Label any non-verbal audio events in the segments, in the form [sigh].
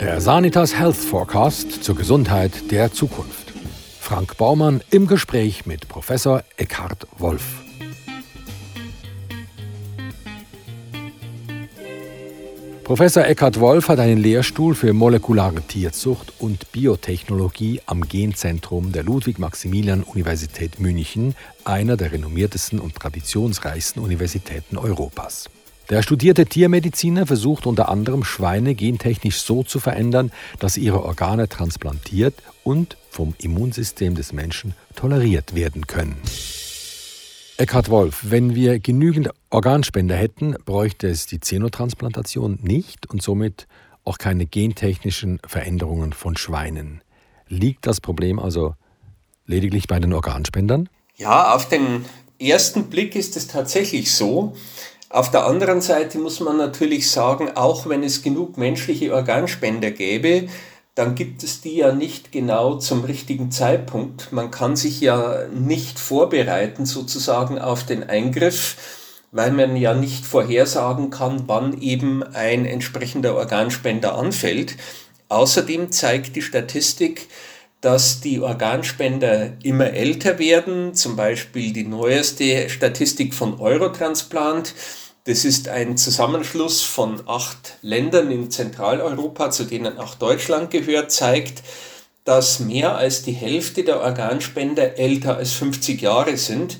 Der Sanitas Health Forecast zur Gesundheit der Zukunft. Frank Baumann im Gespräch mit Professor Eckhard Wolf. Professor Eckhard Wolf hat einen Lehrstuhl für molekulare Tierzucht und Biotechnologie am Genzentrum der Ludwig-Maximilian-Universität München, einer der renommiertesten und traditionsreichsten Universitäten Europas. Der studierte Tiermediziner versucht unter anderem Schweine gentechnisch so zu verändern, dass ihre Organe transplantiert und vom Immunsystem des Menschen toleriert werden können. Eckhard Wolf, wenn wir genügend Organspender hätten, bräuchte es die Xenotransplantation nicht und somit auch keine gentechnischen Veränderungen von Schweinen. Liegt das Problem also lediglich bei den Organspendern? Ja, auf den ersten Blick ist es tatsächlich so. Auf der anderen Seite muss man natürlich sagen, auch wenn es genug menschliche Organspender gäbe, dann gibt es die ja nicht genau zum richtigen Zeitpunkt. Man kann sich ja nicht vorbereiten sozusagen auf den Eingriff, weil man ja nicht vorhersagen kann, wann eben ein entsprechender Organspender anfällt. Außerdem zeigt die Statistik, dass die Organspender immer älter werden, zum Beispiel die neueste Statistik von Eurotransplant. Das ist ein Zusammenschluss von acht Ländern in Zentraleuropa, zu denen auch Deutschland gehört, zeigt, dass mehr als die Hälfte der Organspender älter als 50 Jahre sind,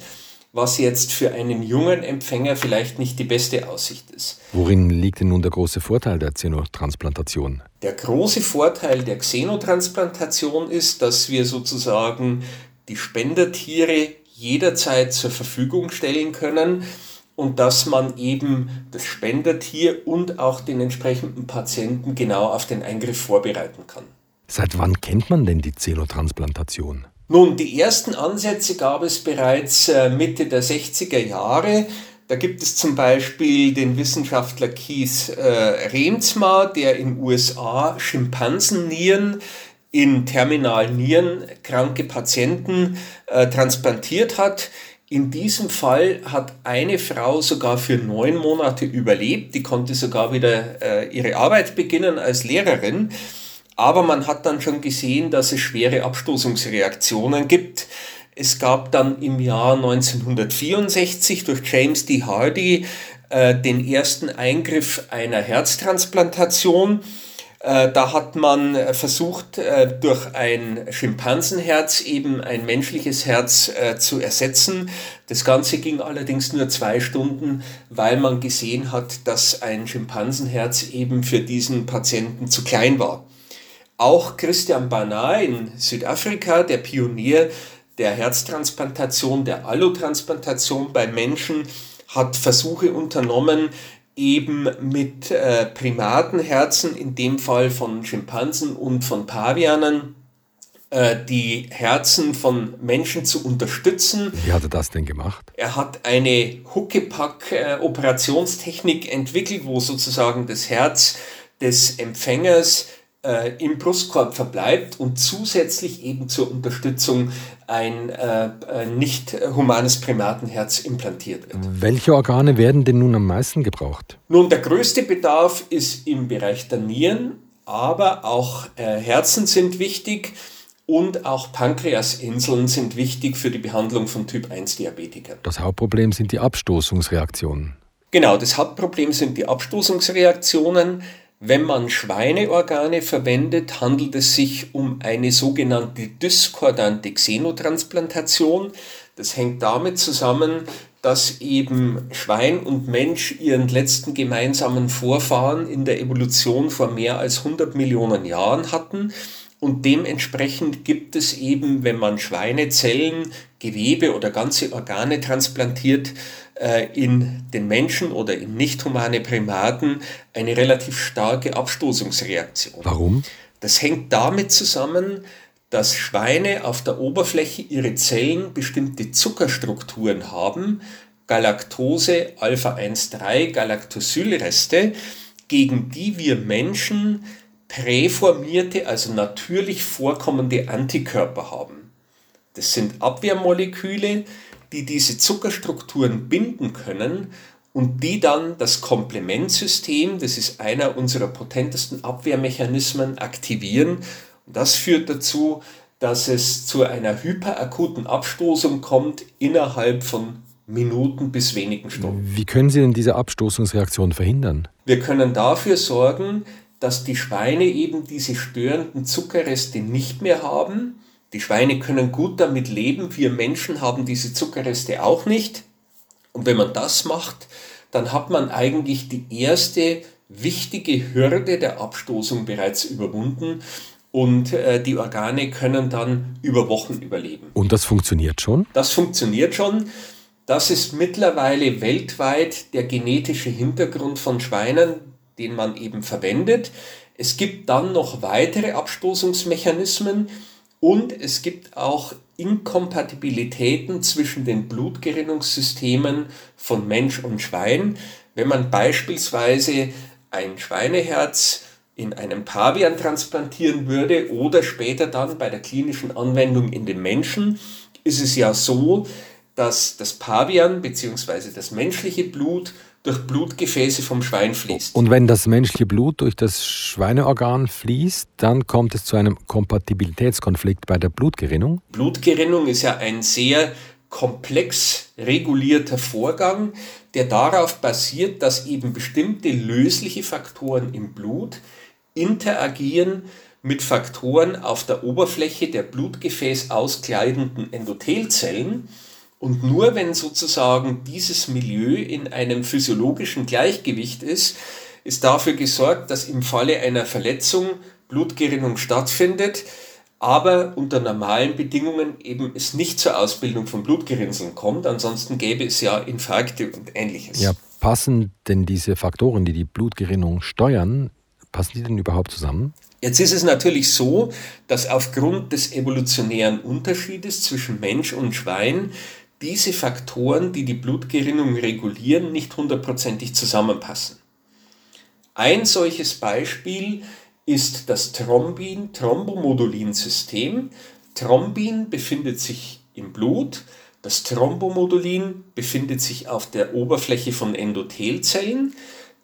was jetzt für einen jungen Empfänger vielleicht nicht die beste Aussicht ist. Worin liegt denn nun der große Vorteil der Xenotransplantation? Der große Vorteil der Xenotransplantation ist, dass wir sozusagen die Spendertiere jederzeit zur Verfügung stellen können und dass man eben das Spendertier und auch den entsprechenden Patienten genau auf den Eingriff vorbereiten kann. Seit wann kennt man denn die Xenotransplantation? Nun, die ersten Ansätze gab es bereits äh, Mitte der 60er Jahre. Da gibt es zum Beispiel den Wissenschaftler Keith äh, Remsma, der in USA Schimpansennieren in terminal Nierenkranke Patienten äh, transplantiert hat. In diesem Fall hat eine Frau sogar für neun Monate überlebt. Die konnte sogar wieder äh, ihre Arbeit beginnen als Lehrerin. Aber man hat dann schon gesehen, dass es schwere Abstoßungsreaktionen gibt. Es gab dann im Jahr 1964 durch James D. Hardy äh, den ersten Eingriff einer Herztransplantation. Äh, da hat man äh, versucht, äh, durch ein Schimpansenherz eben ein menschliches Herz zu ersetzen. Das Ganze ging allerdings nur zwei Stunden, weil man gesehen hat, dass ein Schimpansenherz eben für diesen Patienten zu klein war. Auch Christian Barnard in Südafrika, der Pionier der Herztransplantation, der Allotransplantation bei Menschen, hat Versuche unternommen, eben mit äh, Primatenherzen, in dem Fall von Schimpansen und von Pavianen, äh, die Herzen von Menschen zu unterstützen. Wie hat er das denn gemacht? Er hat eine Huckepack-Operationstechnik äh, entwickelt, wo sozusagen das Herz des Empfängers äh, im Brustkorb verbleibt und zusätzlich eben zur Unterstützung ein äh, nicht humanes Primatenherz implantiert wird. Welche Organe werden denn nun am meisten gebraucht? Nun, der größte Bedarf ist im Bereich der Nieren, aber auch äh, Herzen sind wichtig und auch Pankreasinseln sind wichtig für die Behandlung von Typ 1 Diabetikern. Das Hauptproblem sind die Abstoßungsreaktionen. Genau, das Hauptproblem sind die Abstoßungsreaktionen. Wenn man Schweineorgane verwendet, handelt es sich um eine sogenannte diskordante Xenotransplantation. Das hängt damit zusammen, dass eben Schwein und Mensch ihren letzten gemeinsamen Vorfahren in der Evolution vor mehr als 100 Millionen Jahren hatten. Und dementsprechend gibt es eben, wenn man Schweinezellen, Gewebe oder ganze Organe transplantiert, in den Menschen oder in nicht humane Primaten eine relativ starke Abstoßungsreaktion. Warum? Das hängt damit zusammen, dass Schweine auf der Oberfläche ihrer Zellen bestimmte Zuckerstrukturen haben, Galaktose, Alpha-1,3, Galaktosylreste, gegen die wir Menschen präformierte, also natürlich vorkommende Antikörper haben. Das sind Abwehrmoleküle, die diese Zuckerstrukturen binden können und die dann das Komplementsystem, das ist einer unserer potentesten Abwehrmechanismen, aktivieren. Und das führt dazu, dass es zu einer hyperakuten Abstoßung kommt innerhalb von Minuten bis wenigen Stunden. Wie können Sie denn diese Abstoßungsreaktion verhindern? Wir können dafür sorgen, dass die Schweine eben diese störenden Zuckerreste nicht mehr haben. Die Schweine können gut damit leben, wir Menschen haben diese Zuckerreste auch nicht. Und wenn man das macht, dann hat man eigentlich die erste wichtige Hürde der Abstoßung bereits überwunden und äh, die Organe können dann über Wochen überleben. Und das funktioniert schon? Das funktioniert schon. Das ist mittlerweile weltweit der genetische Hintergrund von Schweinen, den man eben verwendet. Es gibt dann noch weitere Abstoßungsmechanismen und es gibt auch Inkompatibilitäten zwischen den Blutgerinnungssystemen von Mensch und Schwein. Wenn man beispielsweise ein Schweineherz in einem Pavian transplantieren würde oder später dann bei der klinischen Anwendung in den Menschen, ist es ja so, dass das Pavian bzw. das menschliche Blut durch Blutgefäße vom Schwein fließt. Und wenn das menschliche Blut durch das Schweineorgan fließt, dann kommt es zu einem Kompatibilitätskonflikt bei der Blutgerinnung? Blutgerinnung ist ja ein sehr komplex regulierter Vorgang, der darauf basiert, dass eben bestimmte lösliche Faktoren im Blut interagieren mit Faktoren auf der Oberfläche der Blutgefäß auskleidenden Endothelzellen. Und nur wenn sozusagen dieses Milieu in einem physiologischen Gleichgewicht ist, ist dafür gesorgt, dass im Falle einer Verletzung Blutgerinnung stattfindet, aber unter normalen Bedingungen eben es nicht zur Ausbildung von Blutgerinnseln kommt. Ansonsten gäbe es ja Infarkte und ähnliches. Ja, passen denn diese Faktoren, die die Blutgerinnung steuern, Passen die denn überhaupt zusammen? Jetzt ist es natürlich so, dass aufgrund des evolutionären Unterschiedes zwischen Mensch und Schwein diese Faktoren, die die Blutgerinnung regulieren, nicht hundertprozentig zusammenpassen. Ein solches Beispiel ist das Thrombin-Thrombomodulin-System. Thrombin befindet sich im Blut, das Thrombomodulin befindet sich auf der Oberfläche von Endothelzellen.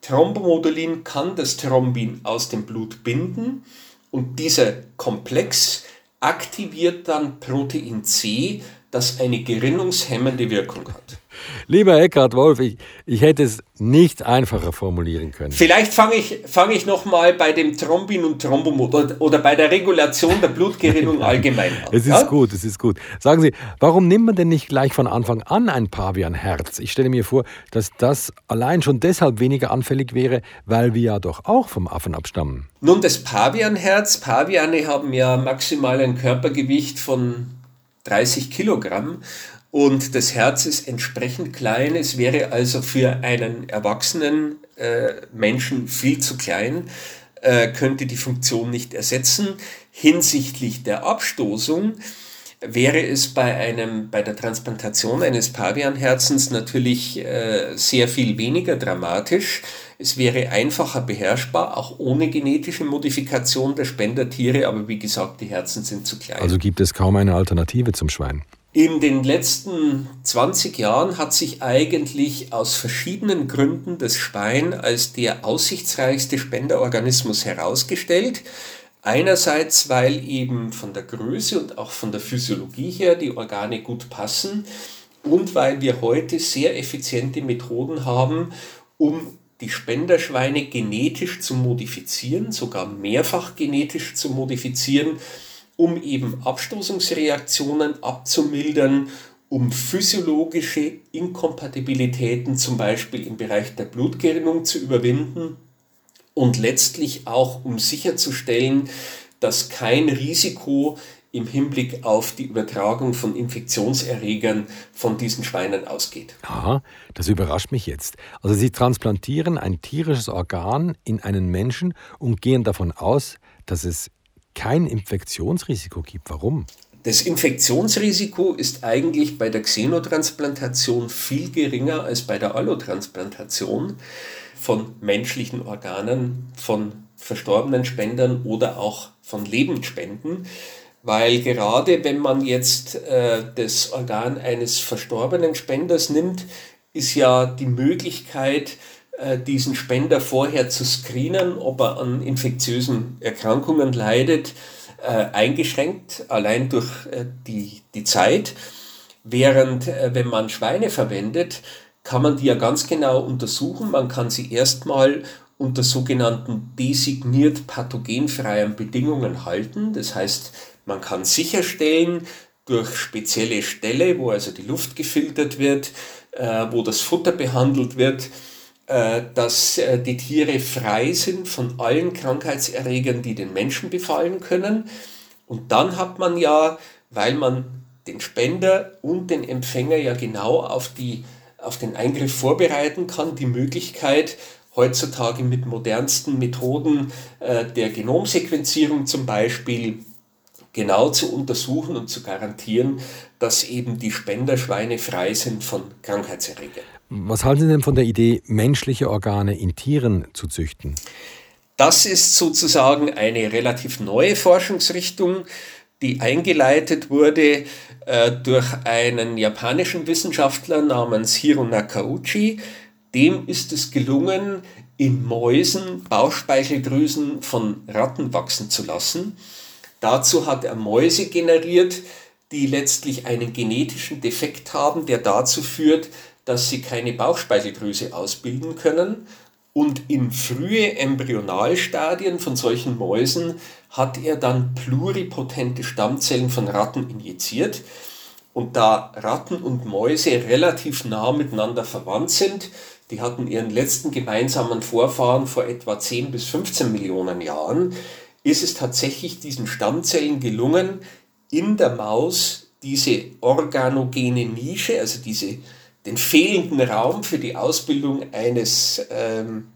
Thrombomodulin kann das Thrombin aus dem Blut binden und dieser Komplex aktiviert dann Protein C, das eine gerinnungshemmende Wirkung hat. Lieber Eckhard Wolf, ich, ich hätte es nicht einfacher formulieren können. Vielleicht fange ich, fang ich nochmal bei dem Thrombin und Thrombomod oder, oder bei der Regulation der Blutgerinnung [laughs] allgemein an. Es ist ja? gut, es ist gut. Sagen Sie, warum nimmt man denn nicht gleich von Anfang an ein Pavianherz? Ich stelle mir vor, dass das allein schon deshalb weniger anfällig wäre, weil wir ja doch auch vom Affen abstammen. Nun, das Pavianherz, Paviane haben ja maximal ein Körpergewicht von 30 Kilogramm und das Herz ist entsprechend klein. Es wäre also für einen erwachsenen äh, Menschen viel zu klein, äh, könnte die Funktion nicht ersetzen. Hinsichtlich der Abstoßung wäre es bei, einem, bei der Transplantation eines Pavianherzens natürlich äh, sehr viel weniger dramatisch. Es wäre einfacher beherrschbar, auch ohne genetische Modifikation der Spendertiere, aber wie gesagt, die Herzen sind zu klein. Also gibt es kaum eine Alternative zum Schwein. In den letzten 20 Jahren hat sich eigentlich aus verschiedenen Gründen das Schwein als der aussichtsreichste Spenderorganismus herausgestellt. Einerseits, weil eben von der Größe und auch von der Physiologie her die Organe gut passen und weil wir heute sehr effiziente Methoden haben, um die Spenderschweine genetisch zu modifizieren, sogar mehrfach genetisch zu modifizieren, um eben Abstoßungsreaktionen abzumildern, um physiologische Inkompatibilitäten zum Beispiel im Bereich der Blutgerinnung zu überwinden und letztlich auch um sicherzustellen, dass kein Risiko im Hinblick auf die Übertragung von Infektionserregern von diesen Schweinen ausgeht. Aha, das überrascht mich jetzt. Also Sie transplantieren ein tierisches Organ in einen Menschen und gehen davon aus, dass es kein Infektionsrisiko gibt. Warum? Das Infektionsrisiko ist eigentlich bei der Xenotransplantation viel geringer als bei der Allotransplantation von menschlichen Organen, von verstorbenen Spendern oder auch von Lebendspenden, weil gerade wenn man jetzt äh, das Organ eines verstorbenen Spenders nimmt, ist ja die Möglichkeit, äh, diesen Spender vorher zu screenen, ob er an infektiösen Erkrankungen leidet, äh, eingeschränkt, allein durch äh, die, die Zeit. Während wenn man Schweine verwendet, kann man die ja ganz genau untersuchen. Man kann sie erstmal unter sogenannten designiert pathogenfreien Bedingungen halten. Das heißt, man kann sicherstellen, durch spezielle Ställe, wo also die Luft gefiltert wird, äh, wo das Futter behandelt wird, äh, dass äh, die Tiere frei sind von allen Krankheitserregern, die den Menschen befallen können. Und dann hat man ja, weil man den Spender und den Empfänger ja genau auf, die, auf den Eingriff vorbereiten kann, die Möglichkeit, heutzutage mit modernsten Methoden der Genomsequenzierung zum Beispiel genau zu untersuchen und zu garantieren, dass eben die Spenderschweine frei sind von Krankheitserregern. Was halten Sie denn von der Idee, menschliche Organe in Tieren zu züchten? Das ist sozusagen eine relativ neue Forschungsrichtung, die eingeleitet wurde äh, durch einen japanischen Wissenschaftler namens Hiro Nakauchi. Dem ist es gelungen, in Mäusen Bauchspeicheldrüsen von Ratten wachsen zu lassen. Dazu hat er Mäuse generiert, die letztlich einen genetischen Defekt haben, der dazu führt, dass sie keine Bauchspeicheldrüse ausbilden können. Und in frühe Embryonalstadien von solchen Mäusen hat er dann pluripotente Stammzellen von Ratten injiziert. Und da Ratten und Mäuse relativ nah miteinander verwandt sind, die hatten ihren letzten gemeinsamen Vorfahren vor etwa 10 bis 15 Millionen Jahren, ist es tatsächlich diesen Stammzellen gelungen, in der Maus diese organogene Nische, also diese, den fehlenden Raum für die Ausbildung eines, ähm,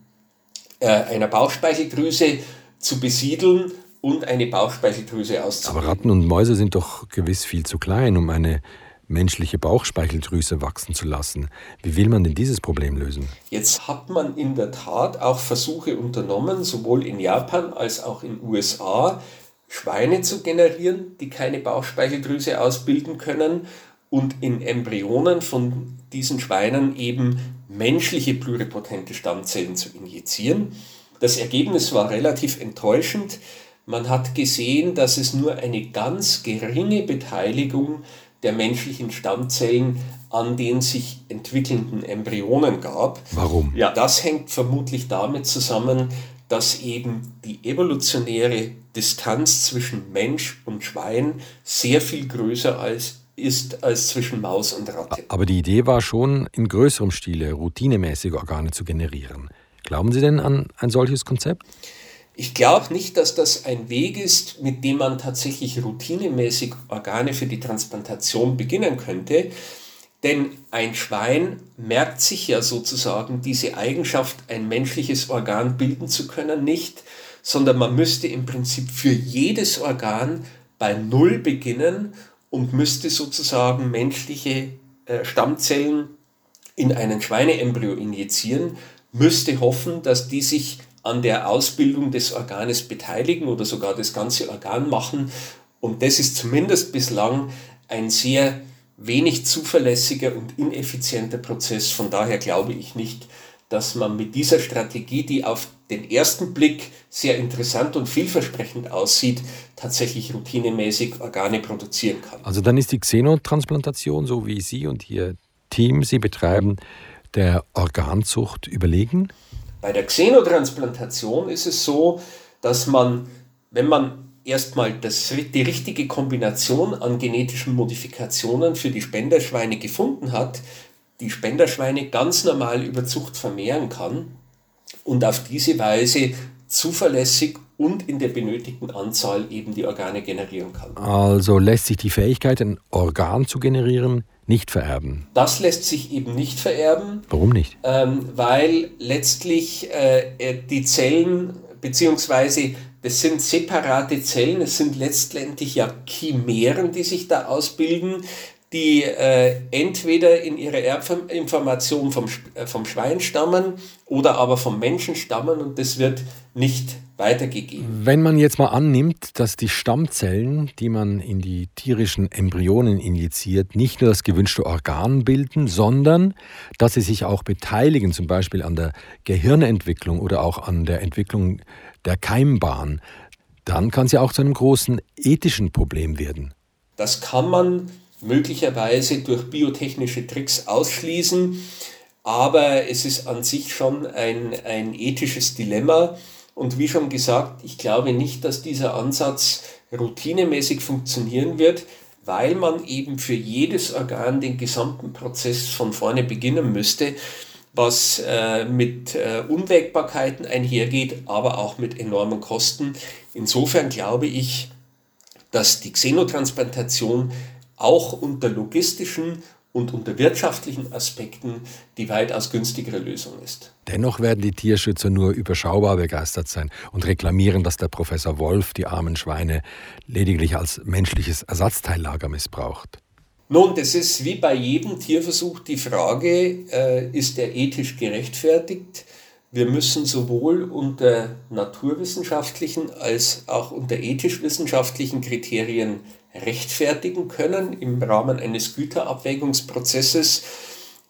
äh, einer Bauchspeicheldrüse zu besiedeln und eine Bauchspeicheldrüse auszubilden. Aber Ratten und Mäuse sind doch gewiss viel zu klein, um eine menschliche Bauchspeicheldrüse wachsen zu lassen. Wie will man denn dieses Problem lösen? Jetzt hat man in der Tat auch Versuche unternommen, sowohl in Japan als auch in den USA, Schweine zu generieren, die keine Bauchspeicheldrüse ausbilden können und in Embryonen von diesen Schweinen eben menschliche pluripotente Stammzellen zu injizieren. Das Ergebnis war relativ enttäuschend. Man hat gesehen, dass es nur eine ganz geringe Beteiligung der menschlichen Stammzellen an den sich entwickelnden Embryonen gab. Warum? Ja, das hängt vermutlich damit zusammen, dass eben die evolutionäre Distanz zwischen Mensch und Schwein sehr viel größer als ist als zwischen Maus und Ratte. Aber die Idee war schon, in größerem Stile routinemäßige Organe zu generieren. Glauben Sie denn an ein solches Konzept? Ich glaube nicht, dass das ein Weg ist, mit dem man tatsächlich routinemäßig Organe für die Transplantation beginnen könnte. Denn ein Schwein merkt sich ja sozusagen diese Eigenschaft, ein menschliches Organ bilden zu können, nicht, sondern man müsste im Prinzip für jedes Organ bei Null beginnen und müsste sozusagen menschliche äh, Stammzellen in einen Schweineembryo injizieren, müsste hoffen, dass die sich an der Ausbildung des Organes beteiligen oder sogar das ganze Organ machen. Und das ist zumindest bislang ein sehr wenig zuverlässiger und ineffizienter Prozess. Von daher glaube ich nicht, dass man mit dieser Strategie, die auf den ersten Blick sehr interessant und vielversprechend aussieht, tatsächlich routinemäßig Organe produzieren kann. Also dann ist die Xenotransplantation, so wie Sie und Ihr Team sie betreiben, der Organzucht überlegen? Bei der Xenotransplantation ist es so, dass man, wenn man erstmal das, die richtige Kombination an genetischen Modifikationen für die Spenderschweine gefunden hat, die Spenderschweine ganz normal über Zucht vermehren kann und auf diese Weise zuverlässig und in der benötigten Anzahl eben die Organe generieren kann. Also lässt sich die Fähigkeit, ein Organ zu generieren, nicht vererben. Das lässt sich eben nicht vererben. Warum nicht? Ähm, weil letztlich äh, die Zellen, beziehungsweise das sind separate Zellen, es sind letztendlich ja Chimären, die sich da ausbilden, die äh, entweder in ihrer Erbinformation vom, äh, vom Schwein stammen oder aber vom Menschen stammen und das wird nicht weitergegeben. Wenn man jetzt mal annimmt, dass die Stammzellen, die man in die tierischen Embryonen injiziert, nicht nur das gewünschte Organ bilden, sondern dass sie sich auch beteiligen, zum Beispiel an der Gehirnentwicklung oder auch an der Entwicklung der Keimbahn, dann kann sie auch zu einem großen ethischen Problem werden. Das kann man möglicherweise durch biotechnische Tricks ausschließen, aber es ist an sich schon ein, ein ethisches Dilemma. Und wie schon gesagt, ich glaube nicht, dass dieser Ansatz routinemäßig funktionieren wird, weil man eben für jedes Organ den gesamten Prozess von vorne beginnen müsste, was äh, mit äh, Unwägbarkeiten einhergeht, aber auch mit enormen Kosten. Insofern glaube ich, dass die Xenotransplantation auch unter logistischen und unter wirtschaftlichen Aspekten die weitaus günstigere Lösung ist. Dennoch werden die Tierschützer nur überschaubar begeistert sein und reklamieren, dass der Professor Wolf die armen Schweine lediglich als menschliches Ersatzteillager missbraucht. Nun, das ist wie bei jedem Tierversuch die Frage, äh, ist er ethisch gerechtfertigt? Wir müssen sowohl unter naturwissenschaftlichen als auch unter ethisch-wissenschaftlichen Kriterien rechtfertigen können im Rahmen eines Güterabwägungsprozesses,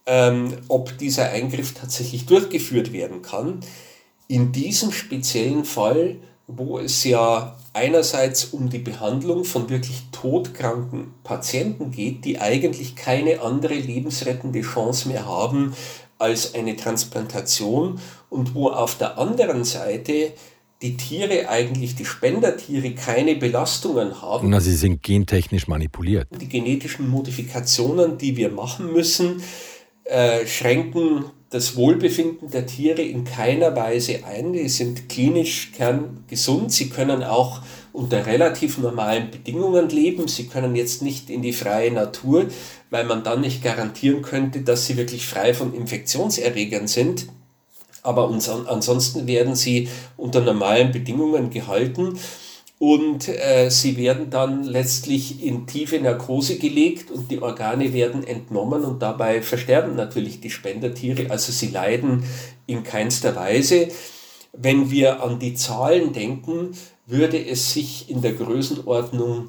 ähm, ob dieser Eingriff tatsächlich durchgeführt werden kann. In diesem speziellen Fall, wo es ja einerseits um die Behandlung von wirklich todkranken Patienten geht, die eigentlich keine andere lebensrettende Chance mehr haben als eine Transplantation und wo auf der anderen Seite die Tiere eigentlich, die Spendertiere, keine Belastungen haben. Na, sie sind gentechnisch manipuliert. Die genetischen Modifikationen, die wir machen müssen, äh, schränken das Wohlbefinden der Tiere in keiner Weise ein. Die sind klinisch kerngesund. Sie können auch unter relativ normalen Bedingungen leben. Sie können jetzt nicht in die freie Natur, weil man dann nicht garantieren könnte, dass sie wirklich frei von Infektionserregern sind aber ansonsten werden sie unter normalen Bedingungen gehalten und äh, sie werden dann letztlich in tiefe Narkose gelegt und die Organe werden entnommen und dabei versterben natürlich die Spendertiere, also sie leiden in keinster Weise. Wenn wir an die Zahlen denken, würde es sich in der Größenordnung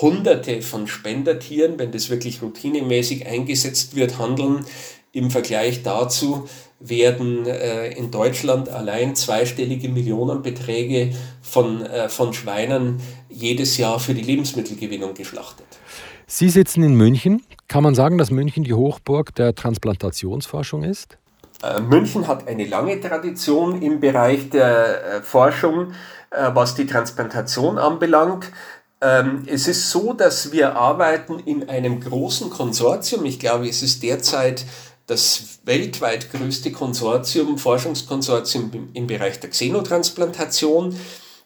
Hunderte von Spendertieren, wenn das wirklich routinemäßig eingesetzt wird, handeln. Im Vergleich dazu werden äh, in Deutschland allein zweistellige Millionenbeträge von, äh, von Schweinen jedes Jahr für die Lebensmittelgewinnung geschlachtet. Sie sitzen in München. Kann man sagen, dass München die Hochburg der Transplantationsforschung ist? Äh, München hat eine lange Tradition im Bereich der äh, Forschung, äh, was die Transplantation anbelangt. Ähm, es ist so, dass wir arbeiten in einem großen Konsortium. Ich glaube, es ist derzeit das weltweit größte Konsortium, Forschungskonsortium im Bereich der Xenotransplantation.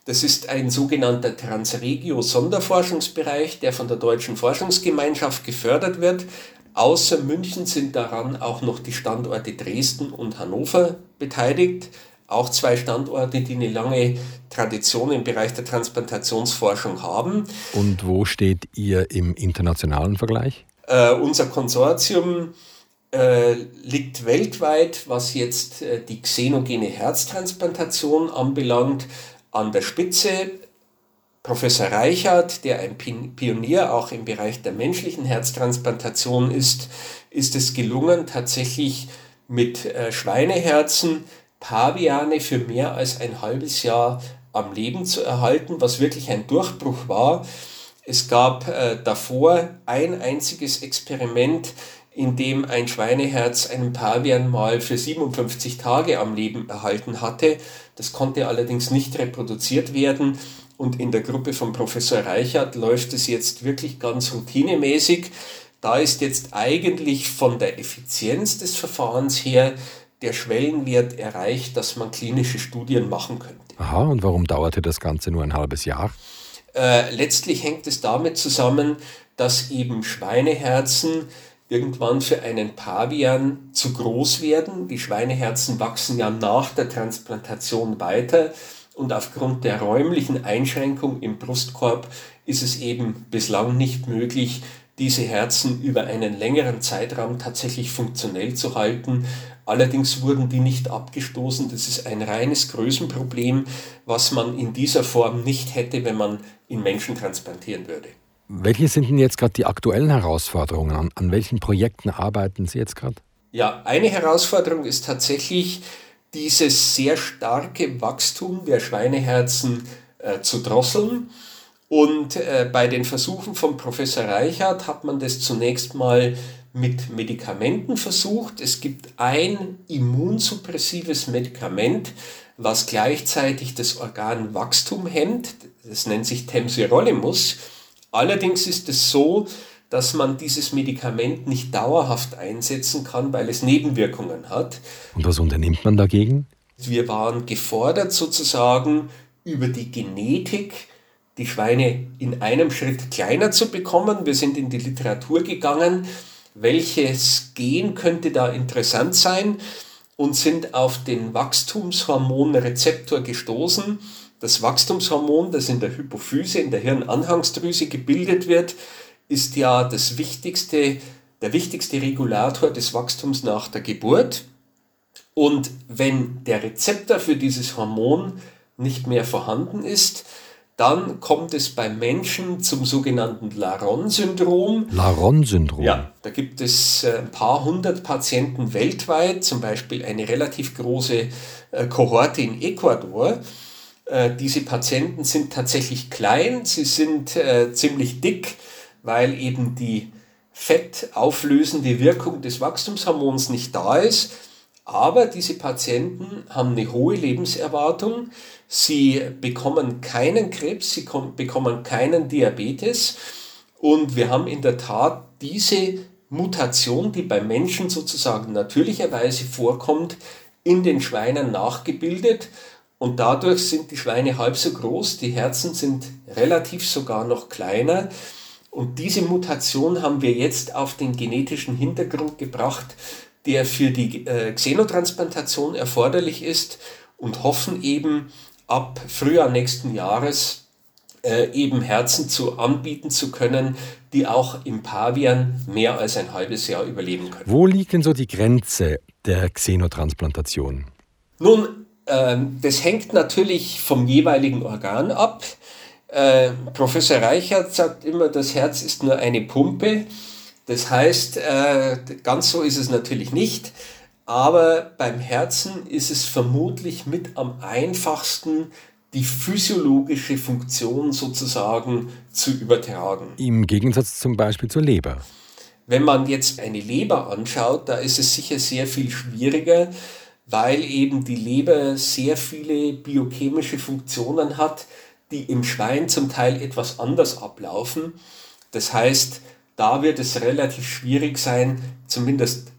Das ist ein sogenannter Transregio-Sonderforschungsbereich, der von der Deutschen Forschungsgemeinschaft gefördert wird. Außer München sind daran auch noch die Standorte Dresden und Hannover beteiligt. Auch zwei Standorte, die eine lange Tradition im Bereich der Transplantationsforschung haben. Und wo steht ihr im internationalen Vergleich? Äh, unser Konsortium äh, liegt weltweit, was jetzt äh, die xenogene Herztransplantation anbelangt, an der Spitze. Professor Reichert, der ein Pionier auch im Bereich der menschlichen Herztransplantation ist, ist es gelungen, tatsächlich mit äh, Schweineherzen Paviane für mehr als ein halbes Jahr am Leben zu erhalten, was wirklich ein Durchbruch war. Es gab äh, davor ein einziges Experiment, in dem ein Schweineherz einen Pavian mal für 57 Tage am Leben erhalten hatte. Das konnte allerdings nicht reproduziert werden. Und in der Gruppe von Professor Reichert läuft es jetzt wirklich ganz routinemäßig. Da ist jetzt eigentlich von der Effizienz des Verfahrens her der Schwellenwert erreicht, dass man klinische Studien machen könnte. Aha, und warum dauerte das Ganze nur ein halbes Jahr? Äh, letztlich hängt es damit zusammen, dass eben Schweineherzen irgendwann für einen Pavian zu groß werden. Die Schweineherzen wachsen ja nach der Transplantation weiter und aufgrund der räumlichen Einschränkung im Brustkorb ist es eben bislang nicht möglich, diese Herzen über einen längeren Zeitraum tatsächlich funktionell zu halten. Allerdings wurden die nicht abgestoßen. Das ist ein reines Größenproblem, was man in dieser Form nicht hätte, wenn man in Menschen transplantieren würde. Welche sind denn jetzt gerade die aktuellen Herausforderungen? An, an welchen Projekten arbeiten Sie jetzt gerade? Ja, eine Herausforderung ist tatsächlich dieses sehr starke Wachstum der Schweineherzen äh, zu drosseln. Und äh, bei den Versuchen von Professor Reichert hat man das zunächst mal mit Medikamenten versucht. Es gibt ein immunsuppressives Medikament, was gleichzeitig das Organwachstum hemmt. Das nennt sich Temsirolimus. Allerdings ist es so, dass man dieses Medikament nicht dauerhaft einsetzen kann, weil es Nebenwirkungen hat. Und was unternimmt man dagegen? Wir waren gefordert sozusagen über die Genetik die Schweine in einem Schritt kleiner zu bekommen. Wir sind in die Literatur gegangen, welches Gen könnte da interessant sein und sind auf den Wachstumshormonrezeptor gestoßen. Das Wachstumshormon, das in der Hypophyse, in der Hirnanhangsdrüse gebildet wird, ist ja das wichtigste, der wichtigste Regulator des Wachstums nach der Geburt. Und wenn der Rezeptor für dieses Hormon nicht mehr vorhanden ist, dann kommt es beim Menschen zum sogenannten Laron-Syndrom. Laron-Syndrom? Ja, da gibt es äh, ein paar hundert Patienten weltweit, zum Beispiel eine relativ große äh, Kohorte in Ecuador. Äh, diese Patienten sind tatsächlich klein, sie sind ziemlich dick, weil eben die fettauflösende Wirkung des Wachstumshormons nicht da ist. Aber diese Patienten haben eine hohe Lebenserwartung, sie bekommen keinen Krebs, sie bekommen keinen Diabetes und wir haben in der Tat diese Mutation, die bei Menschen sozusagen natürlicherweise vorkommt, in den Schweinen nachgebildet und dadurch sind die Schweine halb so groß, die Herzen sind relativ sogar noch kleiner. Und diese Mutation haben wir jetzt auf den genetischen Hintergrund gebracht, der für die äh, Xenotransplantation erforderlich ist und hoffen eben ab Frühjahr nächsten Jahres äh, eben Herzen zu anbieten zu können, die auch im Pavian mehr als ein halbes Jahr überleben können. Wo liegt denn so die Grenze der Xenotransplantation? Nun, äh, das hängt natürlich vom jeweiligen Organ ab. Äh, Professor Reichert sagt immer, das Herz ist nur eine Pumpe. Das heißt, äh, ganz so ist es natürlich nicht, aber beim Herzen ist es vermutlich mit am einfachsten, die physiologische Funktion sozusagen zu übertragen. Im Gegensatz zum Beispiel zur Leber. Wenn man jetzt eine Leber anschaut, da ist es sicher sehr viel schwieriger, weil eben die Leber sehr viele biochemische Funktionen hat, die im Schwein zum Teil etwas anders ablaufen. Das heißt, da wird es relativ schwierig sein, zumindest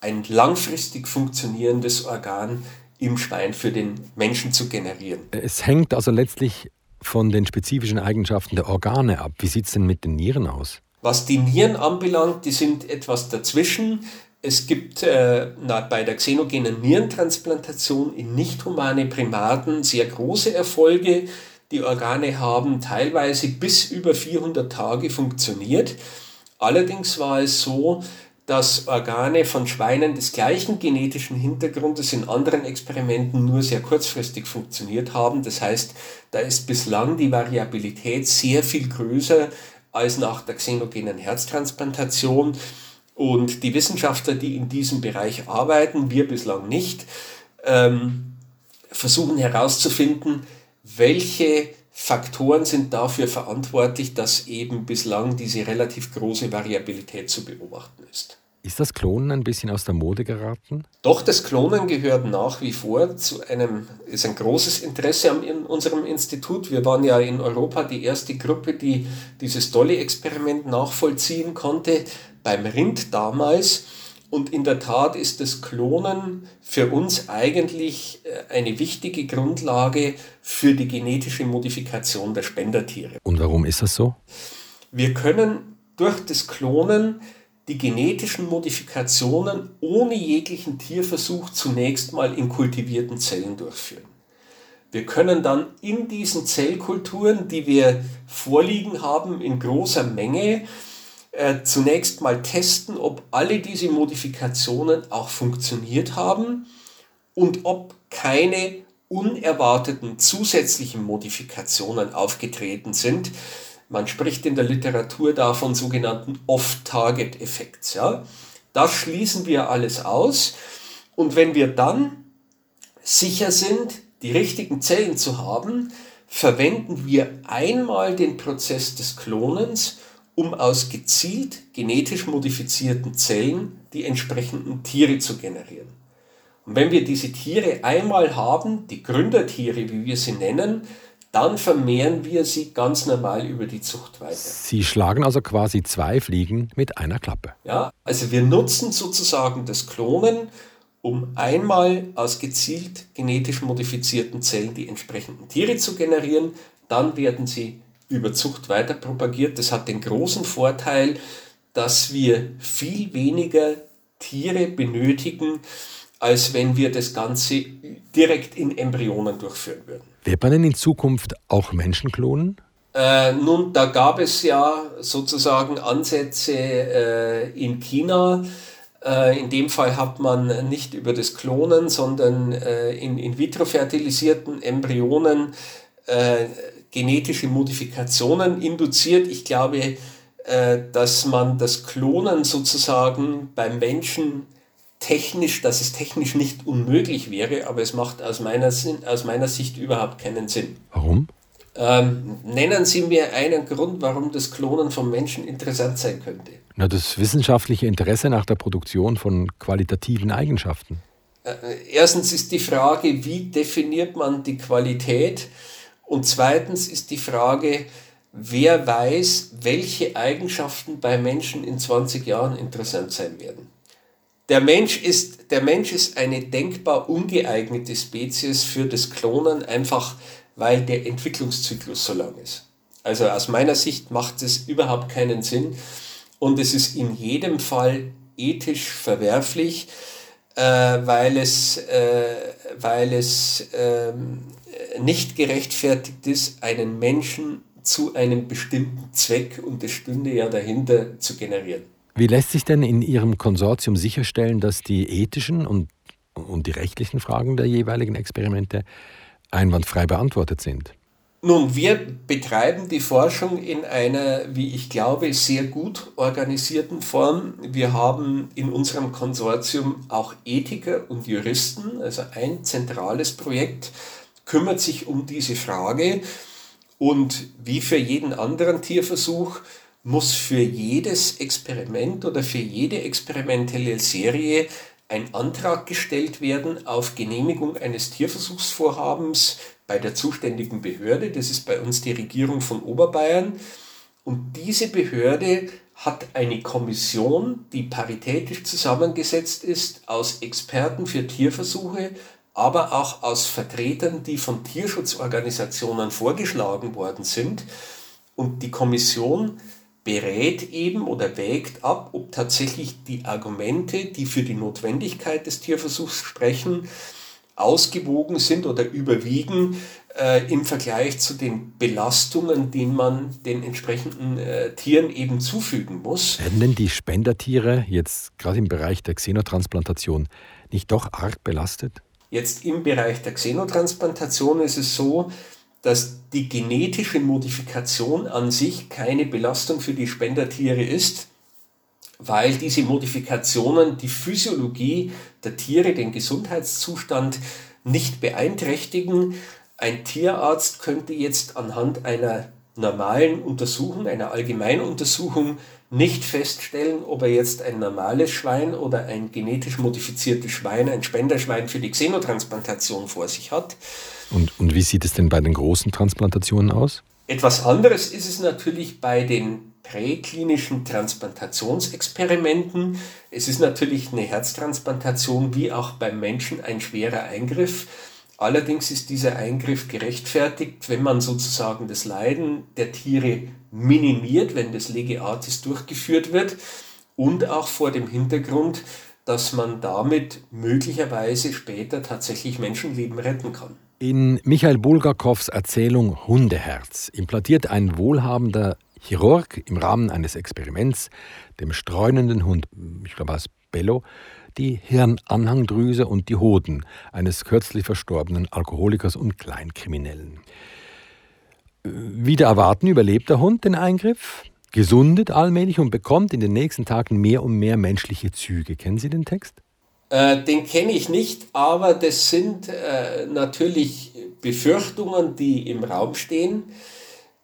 ein langfristig funktionierendes Organ im Schwein für den Menschen zu generieren. Es hängt also letztlich von den spezifischen Eigenschaften der Organe ab. Wie sieht es denn mit den Nieren aus? Was die Nieren anbelangt, die sind etwas dazwischen. Es gibt äh, na, bei der xenogenen Nierentransplantation in nicht humane Primaten sehr große Erfolge. Die Organe haben teilweise bis über 400 Tage funktioniert. Allerdings war es so, dass Organe von Schweinen des gleichen genetischen Hintergrundes in anderen Experimenten nur sehr kurzfristig funktioniert haben. Das heißt, da ist bislang die Variabilität sehr viel größer als nach der xenogenen Herztransplantation. Und die Wissenschaftler, die in diesem Bereich arbeiten, wir bislang nicht, ähm, versuchen herauszufinden, welche Faktoren sind dafür verantwortlich, dass eben bislang diese relativ große Variabilität zu beobachten ist. Ist das Klonen ein bisschen aus der Mode geraten? Doch, das Klonen gehört nach wie vor zu einem, ist ein großes Interesse in unserem Institut. Wir waren ja in Europa die erste Gruppe, die dieses Dolly-Experiment nachvollziehen konnte, beim Rind damals. Und in der Tat ist das Klonen für uns eigentlich äh, eine wichtige Grundlage für die genetische Modifikation der Spendertiere. Und warum ist das so? Wir können durch das Klonen die genetischen Modifikationen ohne jeglichen Tierversuch zunächst mal in kultivierten Zellen durchführen. Wir können dann in diesen Zellkulturen, die wir vorliegen haben, in großer Menge, äh, zunächst mal testen, ob alle diese Modifikationen auch funktioniert haben und ob keine unerwarteten zusätzlichen Modifikationen aufgetreten sind. Man spricht in der Literatur da von sogenannten Off-Target-Effekts. Ja? Das schließen wir alles aus. Und wenn wir dann sicher sind, die richtigen Zellen zu haben, verwenden wir einmal den Prozess des Klonens, um aus gezielt genetisch modifizierten Zellen die entsprechenden Tiere zu generieren. Und wenn wir diese Tiere einmal haben, die Gründertiere, wie wir sie nennen, dann vermehren wir sie ganz normal über die Zucht weiter. Sie schlagen also quasi zwei Fliegen mit einer Klappe. Ja, also wir nutzen sozusagen das Klonen, um einmal aus gezielt genetisch modifizierten Zellen die entsprechenden Tiere zu generieren. Dann werden sie über Zucht weiter propagiert. Das hat den großen Vorteil, dass wir viel weniger Tiere benötigen, als wenn wir das Ganze direkt in Embryonen durchführen würden. Wird man denn in Zukunft auch Menschen klonen? Äh, nun, da gab es ja sozusagen Ansätze äh, in China. Äh, in dem Fall hat man nicht über das Klonen, sondern äh, in in vitro fertilisierten Embryonen äh, genetische Modifikationen induziert. Ich glaube, äh, dass man das Klonen sozusagen beim Menschen technisch, dass es technisch nicht unmöglich wäre, aber es macht aus meiner, aus meiner Sicht überhaupt keinen Sinn. Warum? Ähm, nennen Sie mir einen Grund, warum das Klonen von Menschen interessant sein könnte. Na, das wissenschaftliche Interesse nach der Produktion von qualitativen Eigenschaften. Äh, erstens ist die Frage, wie definiert man die Qualität? Und zweitens ist die Frage, wer weiß, welche Eigenschaften bei Menschen in 20 Jahren interessant sein werden. Der Mensch, ist, der Mensch ist eine denkbar ungeeignete Spezies für das Klonen, einfach weil der Entwicklungszyklus so lang ist. Also aus meiner Sicht macht es überhaupt keinen Sinn und es ist in jedem Fall ethisch verwerflich, äh, weil es, äh, weil es äh, nicht gerechtfertigt ist, einen Menschen zu einem bestimmten Zweck, und es stünde ja dahinter, zu generieren. Wie lässt sich denn in Ihrem Konsortium sicherstellen, dass die ethischen und, und die rechtlichen Fragen der jeweiligen Experimente einwandfrei beantwortet sind? Nun, wir betreiben die Forschung in einer, wie ich glaube, sehr gut organisierten Form. Wir haben in unserem Konsortium auch Ethiker und Juristen, also ein zentrales Projekt kümmert sich um diese Frage. Und wie für jeden anderen Tierversuch muss für jedes Experiment oder für jede experimentelle Serie ein Antrag gestellt werden auf Genehmigung eines Tierversuchsvorhabens bei der zuständigen Behörde. Das ist bei uns die Regierung von Oberbayern. Und diese Behörde hat eine Kommission, die paritätisch zusammengesetzt ist aus Experten für Tierversuche, aber auch aus Vertretern, die von Tierschutzorganisationen vorgeschlagen worden sind. Und die Kommission berät eben oder wägt ab, ob tatsächlich die Argumente, die für die Notwendigkeit des Tierversuchs sprechen, ausgewogen sind oder überwiegen äh, im Vergleich zu den Belastungen, die man den entsprechenden äh, Tieren eben zufügen muss. Werden denn die Spendertiere jetzt gerade im Bereich der Xenotransplantation nicht doch arg belastet? Jetzt im Bereich der Xenotransplantation ist es so, dass die genetische Modifikation an sich keine Belastung für die Spendertiere ist, weil diese Modifikationen die Physiologie der Tiere, den Gesundheitszustand nicht beeinträchtigen. Ein Tierarzt könnte jetzt anhand einer normalen Untersuchung, einer Allgemeinuntersuchung nicht feststellen, ob er jetzt ein normales Schwein oder ein genetisch modifiziertes Schwein, ein Spenderschwein für die Xenotransplantation vor sich hat. Und, und wie sieht es denn bei den großen Transplantationen aus? Etwas anderes ist es natürlich bei den präklinischen Transplantationsexperimenten. Es ist natürlich eine Herztransplantation wie auch beim Menschen ein schwerer Eingriff. Allerdings ist dieser Eingriff gerechtfertigt, wenn man sozusagen das Leiden der Tiere minimiert, wenn das Lege Artis durchgeführt wird und auch vor dem Hintergrund, dass man damit möglicherweise später tatsächlich Menschenleben retten kann. In Michael Bulgakows Erzählung Hundeherz implantiert ein wohlhabender Chirurg im Rahmen eines Experiments dem streunenden Hund, ich glaube aus Bello, die Hirnanhangdrüse und die Hoden eines kürzlich verstorbenen Alkoholikers und Kleinkriminellen. Wieder erwarten überlebt der Hund den Eingriff, gesundet allmählich und bekommt in den nächsten Tagen mehr und mehr menschliche Züge. Kennen Sie den Text? Äh, den kenne ich nicht, aber das sind äh, natürlich Befürchtungen, die im Raum stehen,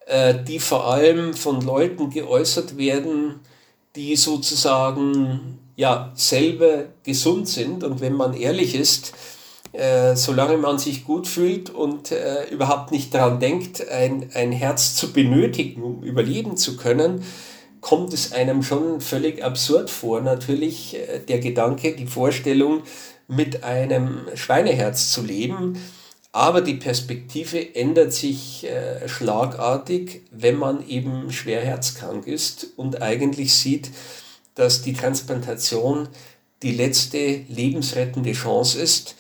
äh, die vor allem von Leuten geäußert werden, die sozusagen ja selber gesund sind. Und wenn man ehrlich ist, äh, solange man sich gut fühlt und äh, überhaupt nicht daran denkt, ein, ein Herz zu benötigen, um überleben zu können, kommt es einem schon völlig absurd vor. Natürlich äh, der Gedanke, die Vorstellung, mit einem Schweineherz zu leben. Aber die Perspektive ändert sich äh, schlagartig, wenn man eben schwer herzkrank ist und eigentlich sieht, dass die Transplantation die letzte lebensrettende Chance ist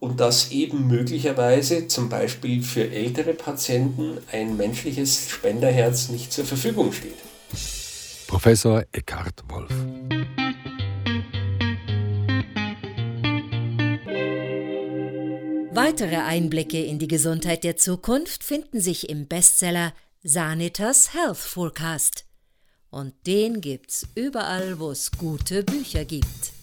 und dass eben möglicherweise zum Beispiel für ältere Patienten ein menschliches Spenderherz nicht zur Verfügung steht. Professor Eckhard Wolf. Weitere Einblicke in die Gesundheit der Zukunft finden sich im Bestseller Sanitas Health Forecast. Und den gibt's überall, wo es gute Bücher gibt.